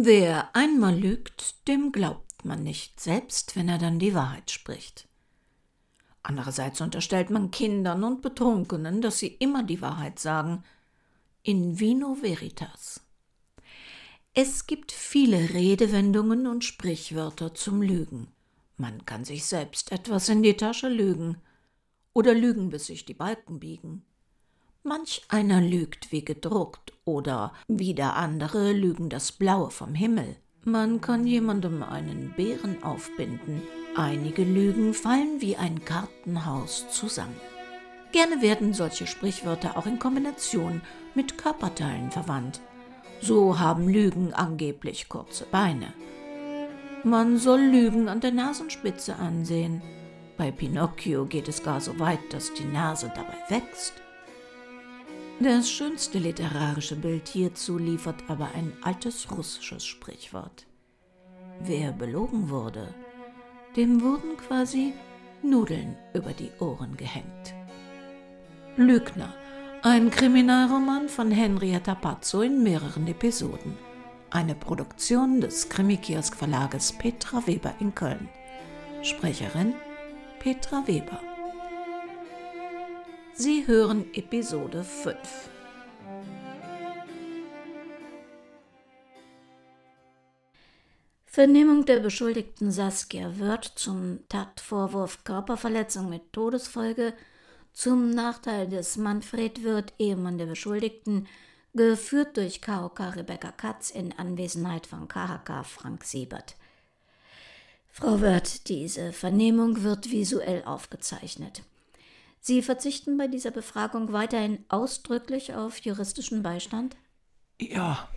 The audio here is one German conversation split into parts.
Wer einmal lügt, dem glaubt man nicht, selbst wenn er dann die Wahrheit spricht. Andererseits unterstellt man Kindern und Betrunkenen, dass sie immer die Wahrheit sagen. In vino veritas. Es gibt viele Redewendungen und Sprichwörter zum Lügen. Man kann sich selbst etwas in die Tasche lügen oder lügen, bis sich die Balken biegen. Manch einer lügt wie gedruckt oder wieder andere lügen das Blaue vom Himmel. Man kann jemandem einen Bären aufbinden. Einige Lügen fallen wie ein Kartenhaus zusammen. Gerne werden solche Sprichwörter auch in Kombination mit Körperteilen verwandt. So haben Lügen angeblich kurze Beine. Man soll Lügen an der Nasenspitze ansehen. Bei Pinocchio geht es gar so weit, dass die Nase dabei wächst. Das schönste literarische Bild hierzu liefert aber ein altes russisches Sprichwort. Wer belogen wurde, dem wurden quasi Nudeln über die Ohren gehängt. Lügner, ein Kriminalroman von Henrietta Pazzo in mehreren Episoden. Eine Produktion des Krimikiosk Verlages Petra Weber in Köln. Sprecherin Petra Weber. Sie hören Episode 5. Vernehmung der Beschuldigten Saskia wird zum Tatvorwurf Körperverletzung mit Todesfolge zum Nachteil des Manfred Wirth, Ehemann der Beschuldigten, geführt durch KOK Rebecca Katz in Anwesenheit von KHK Frank Siebert. Frau Wirth, diese Vernehmung wird visuell aufgezeichnet. Sie verzichten bei dieser Befragung weiterhin ausdrücklich auf juristischen Beistand? Ja.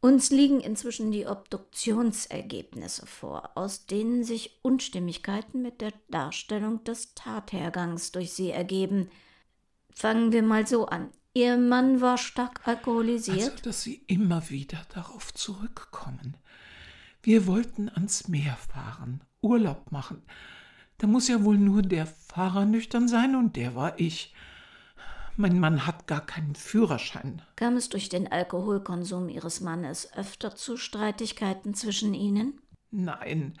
Uns liegen inzwischen die Obduktionsergebnisse vor, aus denen sich Unstimmigkeiten mit der Darstellung des Tathergangs durch sie ergeben. Fangen wir mal so an. Ihr Mann war stark alkoholisiert? Also, dass Sie immer wieder darauf zurückkommen. Wir wollten ans Meer fahren, Urlaub machen. Da muss ja wohl nur der Fahrer nüchtern sein und der war ich. Mein Mann hat gar keinen Führerschein. Kam es durch den Alkoholkonsum Ihres Mannes öfter zu Streitigkeiten zwischen Ihnen? Nein.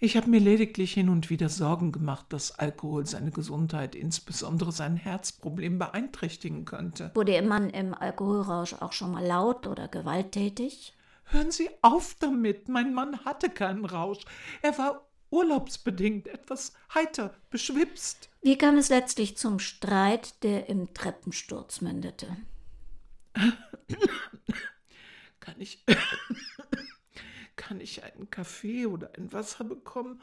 Ich habe mir lediglich hin und wieder Sorgen gemacht, dass Alkohol seine Gesundheit, insbesondere sein Herzproblem, beeinträchtigen könnte. Wurde Ihr Mann im Alkoholrausch auch schon mal laut oder gewalttätig? Hören Sie auf damit. Mein Mann hatte keinen Rausch. Er war urlaubsbedingt etwas heiter, beschwipst. Wie kam es letztlich zum Streit, der im Treppensturz mündete? Kann ich. Kann ich einen Kaffee oder ein Wasser bekommen?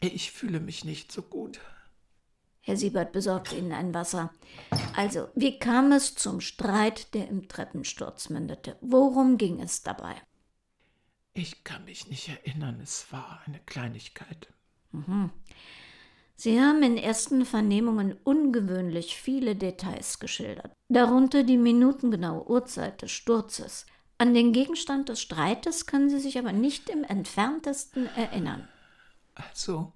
Ich fühle mich nicht so gut. Herr Siebert besorgt Ihnen ein Wasser. Also, wie kam es zum Streit, der im Treppensturz mündete? Worum ging es dabei? Ich kann mich nicht erinnern, es war eine Kleinigkeit. Mhm. Sie haben in ersten Vernehmungen ungewöhnlich viele Details geschildert, darunter die minutengenaue Uhrzeit des Sturzes. An den Gegenstand des Streites können Sie sich aber nicht im entferntesten erinnern. Also,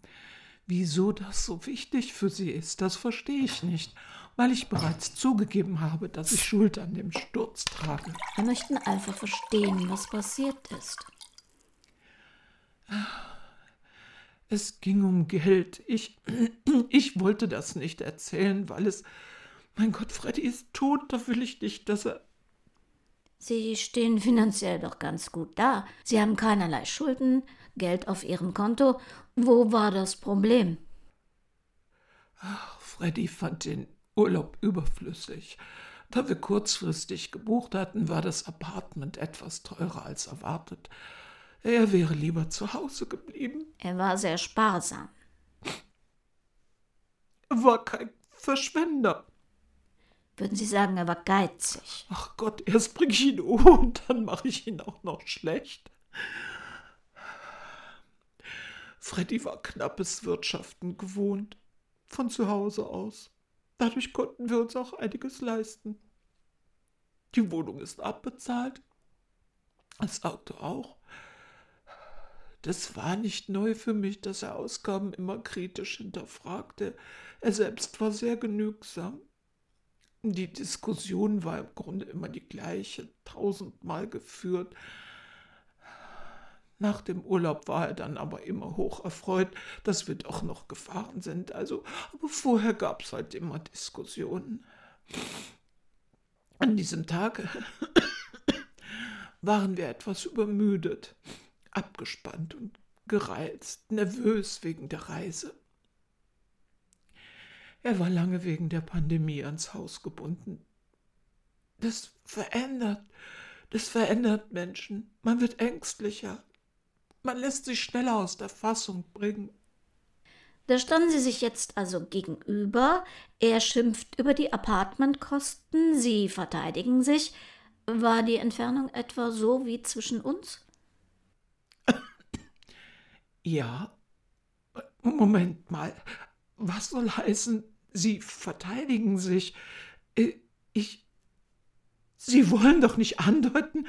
wieso das so wichtig für Sie ist, das verstehe ich nicht, weil ich bereits zugegeben habe, dass ich Schuld an dem Sturz trage. Wir möchten einfach verstehen, was passiert ist. Es ging um Geld. Ich, ich wollte das nicht erzählen, weil es. Mein Gott, Freddy ist tot, da will ich nicht, dass er. Sie stehen finanziell doch ganz gut da. Sie haben keinerlei Schulden, Geld auf Ihrem Konto. Wo war das Problem? Ach, Freddy fand den Urlaub überflüssig. Da wir kurzfristig gebucht hatten, war das Apartment etwas teurer als erwartet. Er wäre lieber zu Hause geblieben. Er war sehr sparsam. Er war kein Verschwender. Würden Sie sagen, er war geizig? Ach Gott, erst bringe ich ihn um und dann mache ich ihn auch noch schlecht. Freddy war knappes Wirtschaften gewohnt, von zu Hause aus. Dadurch konnten wir uns auch einiges leisten. Die Wohnung ist abbezahlt, das Auto auch. Das war nicht neu für mich, dass er Ausgaben immer kritisch hinterfragte. Er selbst war sehr genügsam. Die Diskussion war im Grunde immer die gleiche, tausendmal geführt. Nach dem Urlaub war er dann aber immer hoch erfreut, dass wir doch noch gefahren sind. Also, aber vorher gab es halt immer Diskussionen. An diesem Tag waren wir etwas übermüdet, abgespannt und gereizt, nervös wegen der Reise. Er war lange wegen der Pandemie ans Haus gebunden. Das verändert, das verändert Menschen. Man wird ängstlicher. Man lässt sich schneller aus der Fassung bringen. Da standen sie sich jetzt also gegenüber. Er schimpft über die Apartmentkosten, sie verteidigen sich. War die Entfernung etwa so wie zwischen uns? Ja. Moment mal. Was soll heißen, Sie verteidigen sich? Äh, ich. Sie wollen doch nicht andeuten,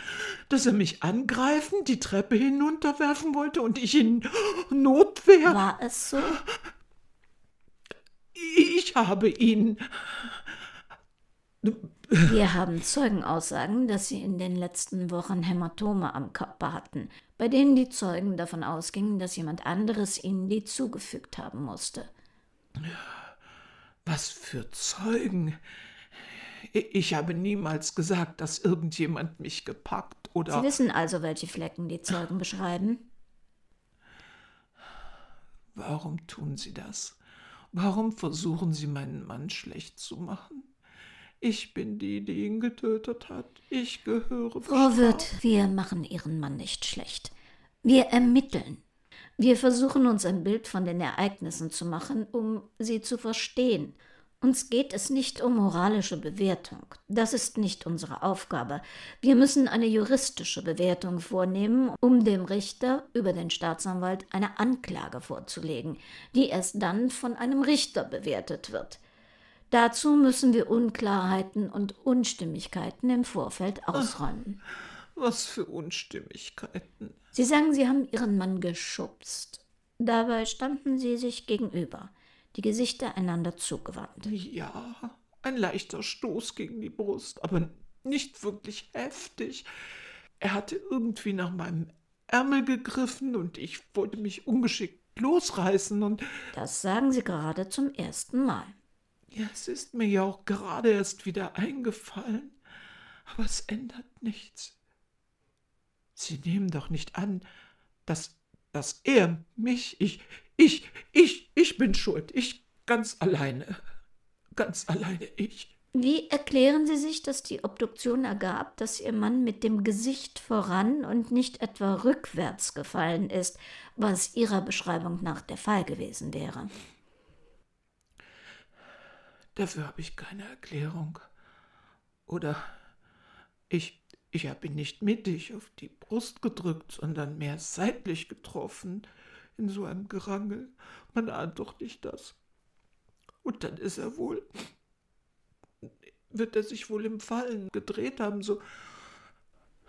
dass er mich angreifen, die Treppe hinunterwerfen wollte und ich in Notwehr. War es so? Ich habe ihn. Wir haben Zeugenaussagen, dass Sie in den letzten Wochen Hämatome am Körper hatten, bei denen die Zeugen davon ausgingen, dass jemand anderes Ihnen die zugefügt haben musste. Was für Zeugen? Ich habe niemals gesagt, dass irgendjemand mich gepackt oder. Sie wissen also, welche Flecken die Zeugen beschreiben? Warum tun Sie das? Warum versuchen Sie meinen Mann schlecht zu machen? Ich bin die, die ihn getötet hat. Ich gehöre. Frau Wirth, wir machen Ihren Mann nicht schlecht. Wir ermitteln. Wir versuchen uns ein Bild von den Ereignissen zu machen, um sie zu verstehen. Uns geht es nicht um moralische Bewertung. Das ist nicht unsere Aufgabe. Wir müssen eine juristische Bewertung vornehmen, um dem Richter über den Staatsanwalt eine Anklage vorzulegen, die erst dann von einem Richter bewertet wird. Dazu müssen wir Unklarheiten und Unstimmigkeiten im Vorfeld ausräumen. Was für Unstimmigkeiten. Sie sagen, Sie haben Ihren Mann geschubst. Dabei standen Sie sich gegenüber, die Gesichter einander zugewandt. Ja, ein leichter Stoß gegen die Brust, aber nicht wirklich heftig. Er hatte irgendwie nach meinem Ärmel gegriffen und ich wollte mich ungeschickt losreißen und. Das sagen Sie gerade zum ersten Mal. Ja, es ist mir ja auch gerade erst wieder eingefallen. Aber es ändert nichts. Sie nehmen doch nicht an, dass, dass er mich, ich, ich, ich, ich bin schuld. Ich ganz alleine. Ganz alleine ich. Wie erklären Sie sich, dass die Obduktion ergab, dass Ihr Mann mit dem Gesicht voran und nicht etwa rückwärts gefallen ist, was Ihrer Beschreibung nach der Fall gewesen wäre? Dafür habe ich keine Erklärung. Oder ich, ich habe ihn nicht mittig auf die Brust gedrückt, sondern mehr seitlich getroffen in so einem Gerangel. Man ahnt doch nicht das. Und dann ist er wohl, wird er sich wohl im Fallen gedreht haben, so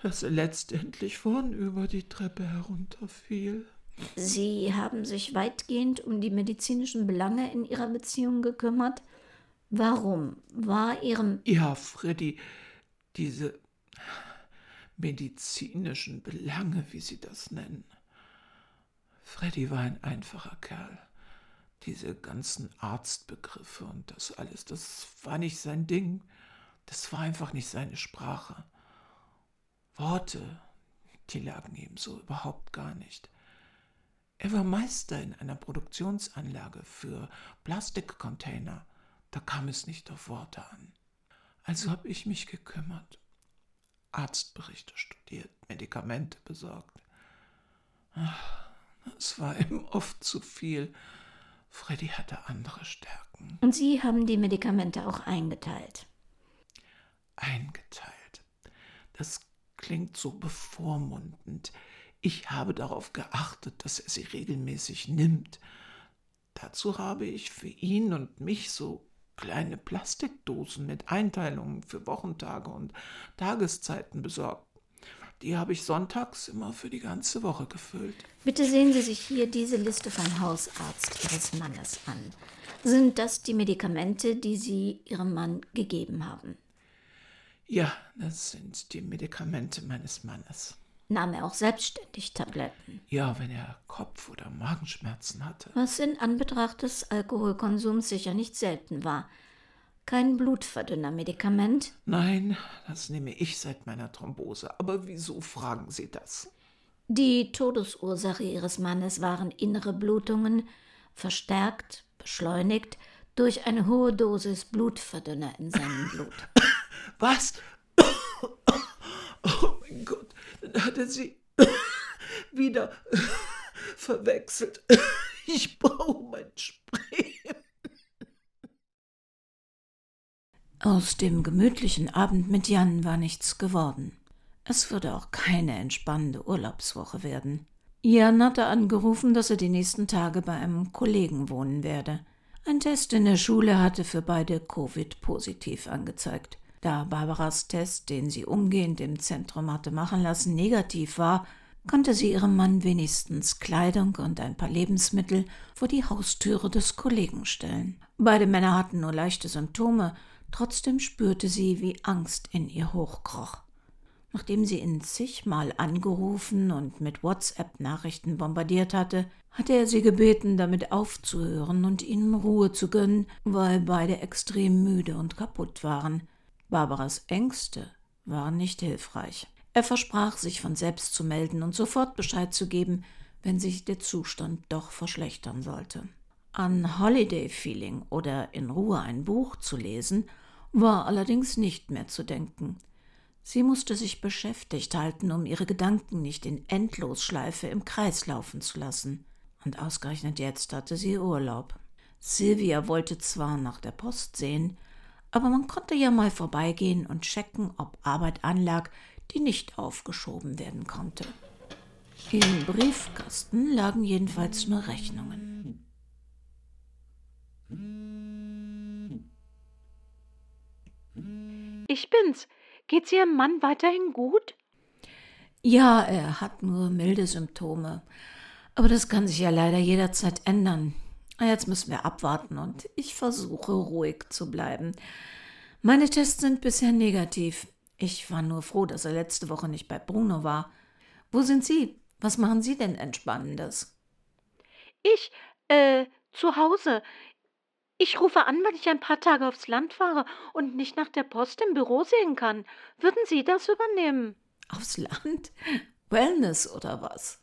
dass er letztendlich vornüber die Treppe herunterfiel. Sie haben sich weitgehend um die medizinischen Belange in Ihrer Beziehung gekümmert? Warum war Ihrem. Ja, Freddy, diese medizinischen Belange, wie Sie das nennen. Freddy war ein einfacher Kerl. Diese ganzen Arztbegriffe und das alles, das war nicht sein Ding. Das war einfach nicht seine Sprache. Worte, die lagen ihm so überhaupt gar nicht. Er war Meister in einer Produktionsanlage für Plastikcontainer da kam es nicht auf Worte an. Also habe ich mich gekümmert, Arztberichte studiert, Medikamente besorgt. Ach, es war ihm oft zu viel. Freddy hatte andere Stärken. Und Sie haben die Medikamente auch eingeteilt. Eingeteilt. Das klingt so bevormundend. Ich habe darauf geachtet, dass er sie regelmäßig nimmt. Dazu habe ich für ihn und mich so kleine Plastikdosen mit Einteilungen für Wochentage und Tageszeiten besorgt. die habe ich sonntags immer für die ganze Woche gefüllt. Bitte sehen Sie sich hier diese Liste vom Hausarzt Ihres Mannes an. Sind das die Medikamente, die Sie Ihrem Mann gegeben haben? Ja, das sind die Medikamente meines Mannes. Nahm er auch selbstständig Tabletten? Ja, wenn er Kopf- oder Magenschmerzen hatte. Was in Anbetracht des Alkoholkonsums sicher nicht selten war. Kein Blutverdünnermedikament? Nein, das nehme ich seit meiner Thrombose. Aber wieso fragen Sie das? Die Todesursache Ihres Mannes waren innere Blutungen, verstärkt, beschleunigt durch eine hohe Dosis Blutverdünner in seinem Blut. Was? Oh mein Gott, dann hat er sie wieder verwechselt. Ich brauche mein Spray. Aus dem gemütlichen Abend mit Jan war nichts geworden. Es würde auch keine entspannende Urlaubswoche werden. Jan hatte angerufen, dass er die nächsten Tage bei einem Kollegen wohnen werde. Ein Test in der Schule hatte für beide Covid positiv angezeigt. Da Barbaras Test, den sie umgehend im Zentrum hatte machen lassen, negativ war, konnte sie ihrem Mann wenigstens Kleidung und ein paar Lebensmittel vor die Haustüre des Kollegen stellen. Beide Männer hatten nur leichte Symptome, trotzdem spürte sie, wie Angst in ihr hochkroch. Nachdem sie ihn zigmal angerufen und mit WhatsApp-Nachrichten bombardiert hatte, hatte er sie gebeten, damit aufzuhören und ihnen Ruhe zu gönnen, weil beide extrem müde und kaputt waren. Barbaras Ängste waren nicht hilfreich. Er versprach, sich von selbst zu melden und sofort Bescheid zu geben, wenn sich der Zustand doch verschlechtern sollte. An Holiday Feeling oder in Ruhe ein Buch zu lesen, war allerdings nicht mehr zu denken. Sie musste sich beschäftigt halten, um ihre Gedanken nicht in Endlosschleife im Kreis laufen zu lassen. Und ausgerechnet jetzt hatte sie Urlaub. Sylvia wollte zwar nach der Post sehen, aber man konnte ja mal vorbeigehen und checken, ob Arbeit anlag, die nicht aufgeschoben werden konnte. Im Briefkasten lagen jedenfalls nur Rechnungen. Ich bin's. Geht's Ihrem Mann weiterhin gut? Ja, er hat nur milde Symptome. Aber das kann sich ja leider jederzeit ändern. Jetzt müssen wir abwarten und ich versuche ruhig zu bleiben. Meine Tests sind bisher negativ. Ich war nur froh, dass er letzte Woche nicht bei Bruno war. Wo sind Sie? Was machen Sie denn Entspannendes? Ich, äh, zu Hause. Ich rufe an, wenn ich ein paar Tage aufs Land fahre und nicht nach der Post im Büro sehen kann. Würden Sie das übernehmen? Aufs Land? Wellness oder was?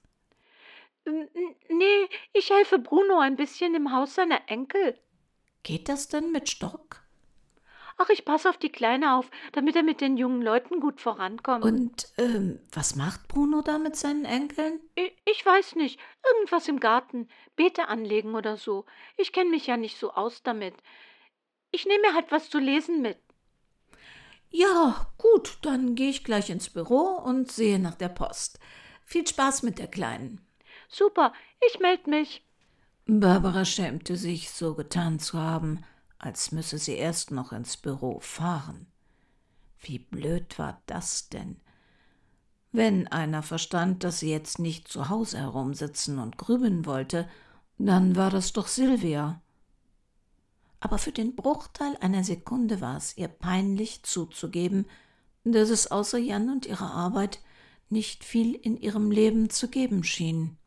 Nee, ich helfe Bruno ein bisschen im Haus seiner Enkel. Geht das denn mit Stock? Ach, ich passe auf die Kleine auf, damit er mit den jungen Leuten gut vorankommt. Und ähm, was macht Bruno da mit seinen Enkeln? Ich, ich weiß nicht. Irgendwas im Garten. Beete anlegen oder so. Ich kenne mich ja nicht so aus damit. Ich nehme mir halt was zu lesen mit. Ja, gut, dann gehe ich gleich ins Büro und sehe nach der Post. Viel Spaß mit der Kleinen. Super, ich melde mich. Barbara schämte sich, so getan zu haben, als müsse sie erst noch ins Büro fahren. Wie blöd war das denn? Wenn einer verstand, dass sie jetzt nicht zu Hause herumsitzen und grübeln wollte, dann war das doch Silvia. Aber für den Bruchteil einer Sekunde war es ihr peinlich zuzugeben, dass es außer Jan und ihrer Arbeit nicht viel in ihrem Leben zu geben schien.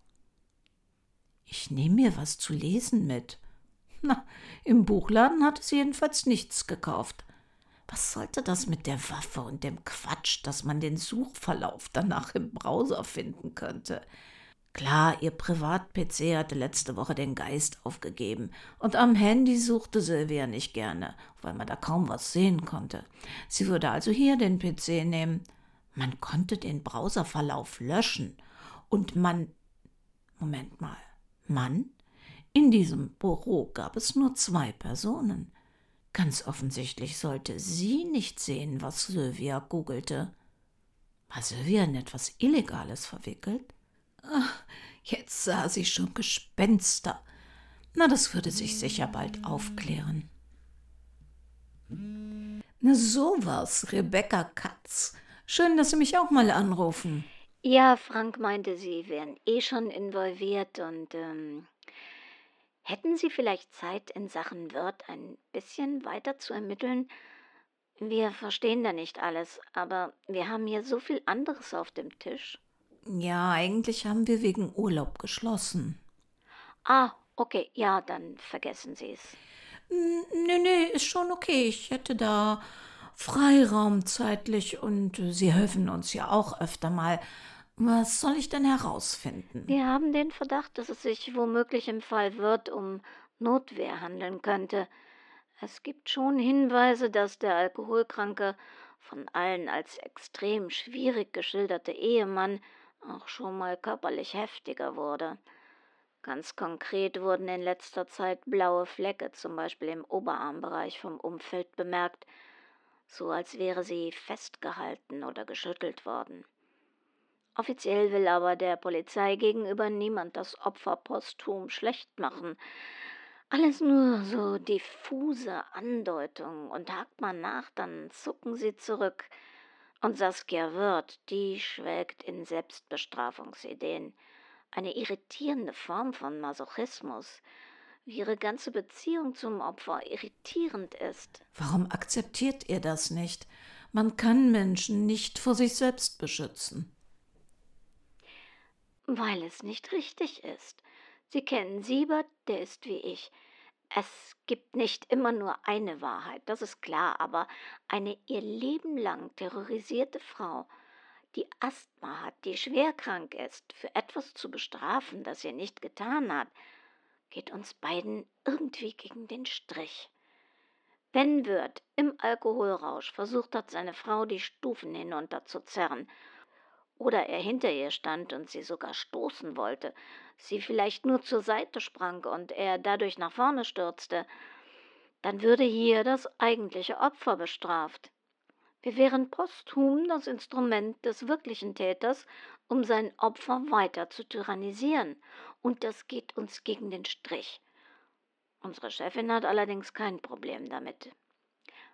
Ich nehme mir was zu lesen mit, na, im Buchladen hatte sie jedenfalls nichts gekauft. Was sollte das mit der Waffe und dem Quatsch, dass man den Suchverlauf danach im Browser finden könnte? Klar, ihr Privat-PC hatte letzte Woche den Geist aufgegeben und am Handy suchte Sylvia nicht gerne, weil man da kaum was sehen konnte. Sie würde also hier den PC nehmen. Man konnte den Browserverlauf löschen und man. Moment mal. Mann? In diesem Büro gab es nur zwei Personen. Ganz offensichtlich sollte sie nicht sehen, was Sylvia googelte. War Sylvia in etwas Illegales verwickelt? Ach, jetzt sah sie schon Gespenster. Na, das würde sich sicher bald aufklären. Na, so was, Rebecca Katz. Schön, dass Sie mich auch mal anrufen. Ja, Frank meinte, Sie wären eh schon involviert und ähm, hätten Sie vielleicht Zeit, in Sachen Wirt ein bisschen weiter zu ermitteln? Wir verstehen da nicht alles, aber wir haben hier so viel anderes auf dem Tisch. Ja, eigentlich haben wir wegen Urlaub geschlossen. Ah, okay, ja, dann vergessen Sie es. Nee, nee, ist schon okay. Ich hätte da Freiraum zeitlich und Sie helfen uns ja auch öfter mal. Was soll ich denn herausfinden? Wir haben den Verdacht, dass es sich womöglich im Fall Wirt um Notwehr handeln könnte. Es gibt schon Hinweise, dass der alkoholkranke, von allen als extrem schwierig geschilderte Ehemann auch schon mal körperlich heftiger wurde. Ganz konkret wurden in letzter Zeit blaue Flecke, zum Beispiel im Oberarmbereich vom Umfeld bemerkt, so als wäre sie festgehalten oder geschüttelt worden. Offiziell will aber der Polizei gegenüber niemand das Opfer posthum schlecht machen. Alles nur so diffuse Andeutungen und hakt man nach, dann zucken sie zurück. Und Saskia Wirth, die schwelgt in Selbstbestrafungsideen eine irritierende Form von Masochismus, wie ihre ganze Beziehung zum Opfer irritierend ist. Warum akzeptiert ihr das nicht? Man kann Menschen nicht vor sich selbst beschützen. Weil es nicht richtig ist. Sie kennen Siebert, der ist wie ich. Es gibt nicht immer nur eine Wahrheit, das ist klar, aber eine ihr Leben lang terrorisierte Frau, die Asthma hat, die schwer krank ist, für etwas zu bestrafen, das sie nicht getan hat, geht uns beiden irgendwie gegen den Strich. Wenn Wirt im Alkoholrausch versucht hat, seine Frau die Stufen hinunterzuzerren, oder er hinter ihr stand und sie sogar stoßen wollte, sie vielleicht nur zur Seite sprang und er dadurch nach vorne stürzte, dann würde hier das eigentliche Opfer bestraft. Wir wären posthum das Instrument des wirklichen Täters, um sein Opfer weiter zu tyrannisieren, und das geht uns gegen den Strich. Unsere Chefin hat allerdings kein Problem damit.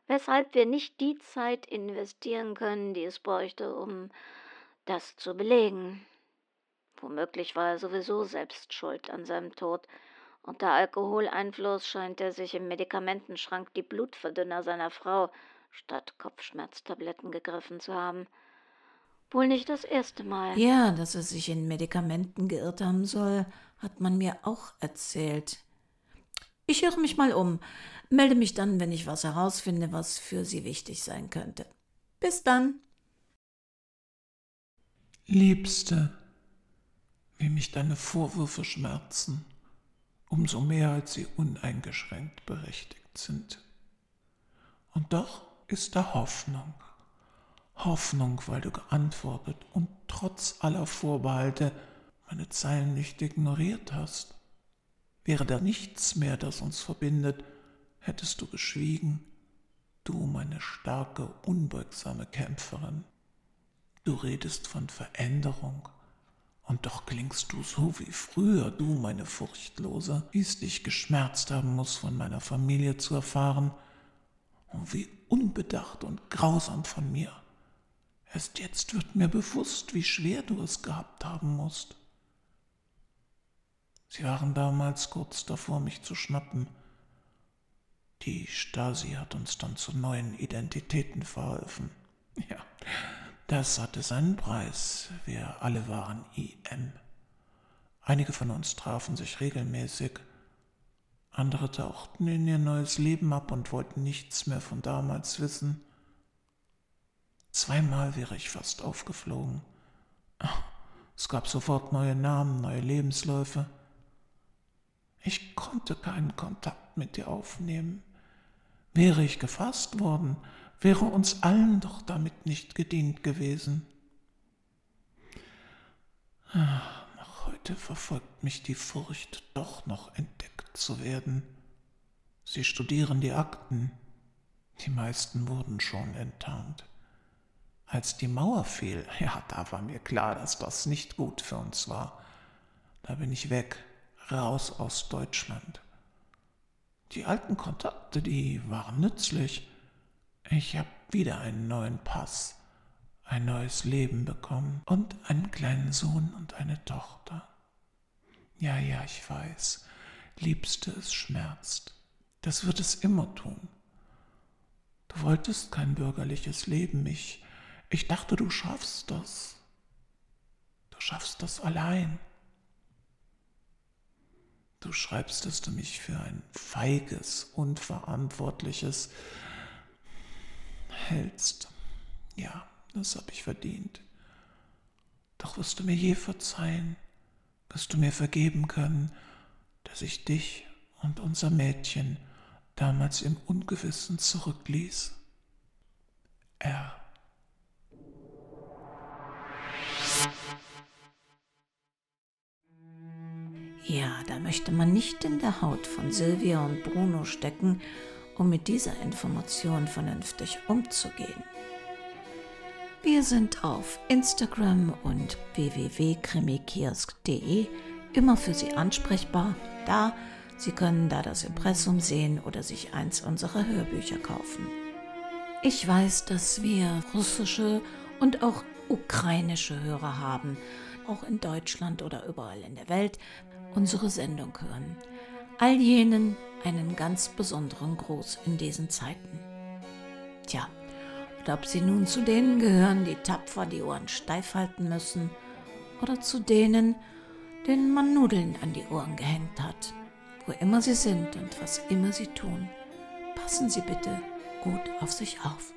Weshalb wir nicht die Zeit investieren können, die es bräuchte, um das zu belegen. Womöglich war er sowieso selbst schuld an seinem Tod. Unter Alkoholeinfluss scheint er sich im Medikamentenschrank die Blutverdünner seiner Frau statt Kopfschmerztabletten gegriffen zu haben. Wohl nicht das erste Mal. Ja, dass er sich in Medikamenten geirrt haben soll, hat man mir auch erzählt. Ich höre mich mal um, melde mich dann, wenn ich was herausfinde, was für Sie wichtig sein könnte. Bis dann. Liebste, wie mich deine Vorwürfe schmerzen, umso mehr als sie uneingeschränkt berechtigt sind. Und doch ist da Hoffnung. Hoffnung, weil du geantwortet und trotz aller Vorbehalte meine Zeilen nicht ignoriert hast. Wäre da nichts mehr, das uns verbindet, hättest du geschwiegen, du meine starke, unbeugsame Kämpferin. Du redest von Veränderung, und doch klingst du so wie früher, du meine Furchtlose, wie es dich geschmerzt haben muss, von meiner Familie zu erfahren, und wie unbedacht und grausam von mir. Erst jetzt wird mir bewusst, wie schwer du es gehabt haben musst. Sie waren damals kurz davor, mich zu schnappen. Die Stasi hat uns dann zu neuen Identitäten verholfen. Ja, das hatte seinen Preis. Wir alle waren IM. Einige von uns trafen sich regelmäßig, andere tauchten in ihr neues Leben ab und wollten nichts mehr von damals wissen. Zweimal wäre ich fast aufgeflogen. Es gab sofort neue Namen, neue Lebensläufe. Ich konnte keinen Kontakt mit dir aufnehmen. Wäre ich gefasst worden, wäre uns allen doch damit nicht gedient gewesen. Noch heute verfolgt mich die Furcht, doch noch entdeckt zu werden. Sie studieren die Akten. Die meisten wurden schon enttarnt. Als die Mauer fiel, ja, da war mir klar, dass das nicht gut für uns war. Da bin ich weg, raus aus Deutschland. Die alten Kontakte, die waren nützlich. Ich habe wieder einen neuen Pass, ein neues Leben bekommen und einen kleinen Sohn und eine Tochter. Ja, ja, ich weiß, liebste, es schmerzt. Das wird es immer tun. Du wolltest kein bürgerliches Leben, ich, ich dachte, du schaffst das. Du schaffst das allein. Du schreibst, dass du mich für ein feiges, unverantwortliches hältst. Ja, das habe ich verdient. Doch wirst du mir je verzeihen, wirst du mir vergeben können, dass ich dich und unser Mädchen damals im Ungewissen zurückließ. R. Ja, da möchte man nicht in der Haut von Silvia und Bruno stecken, um mit dieser Information vernünftig umzugehen. Wir sind auf Instagram und www.krimikiosk.de immer für Sie ansprechbar. Da, Sie können da das Impressum sehen oder sich eins unserer Hörbücher kaufen. Ich weiß, dass wir russische und auch ukrainische Hörer haben, auch in Deutschland oder überall in der Welt unsere Sendung hören. All jenen einen ganz besonderen Gruß in diesen Zeiten. Tja, und ob sie nun zu denen gehören, die tapfer die Ohren steif halten müssen, oder zu denen, denen man Nudeln an die Ohren gehängt hat, wo immer sie sind und was immer sie tun, passen Sie bitte gut auf sich auf.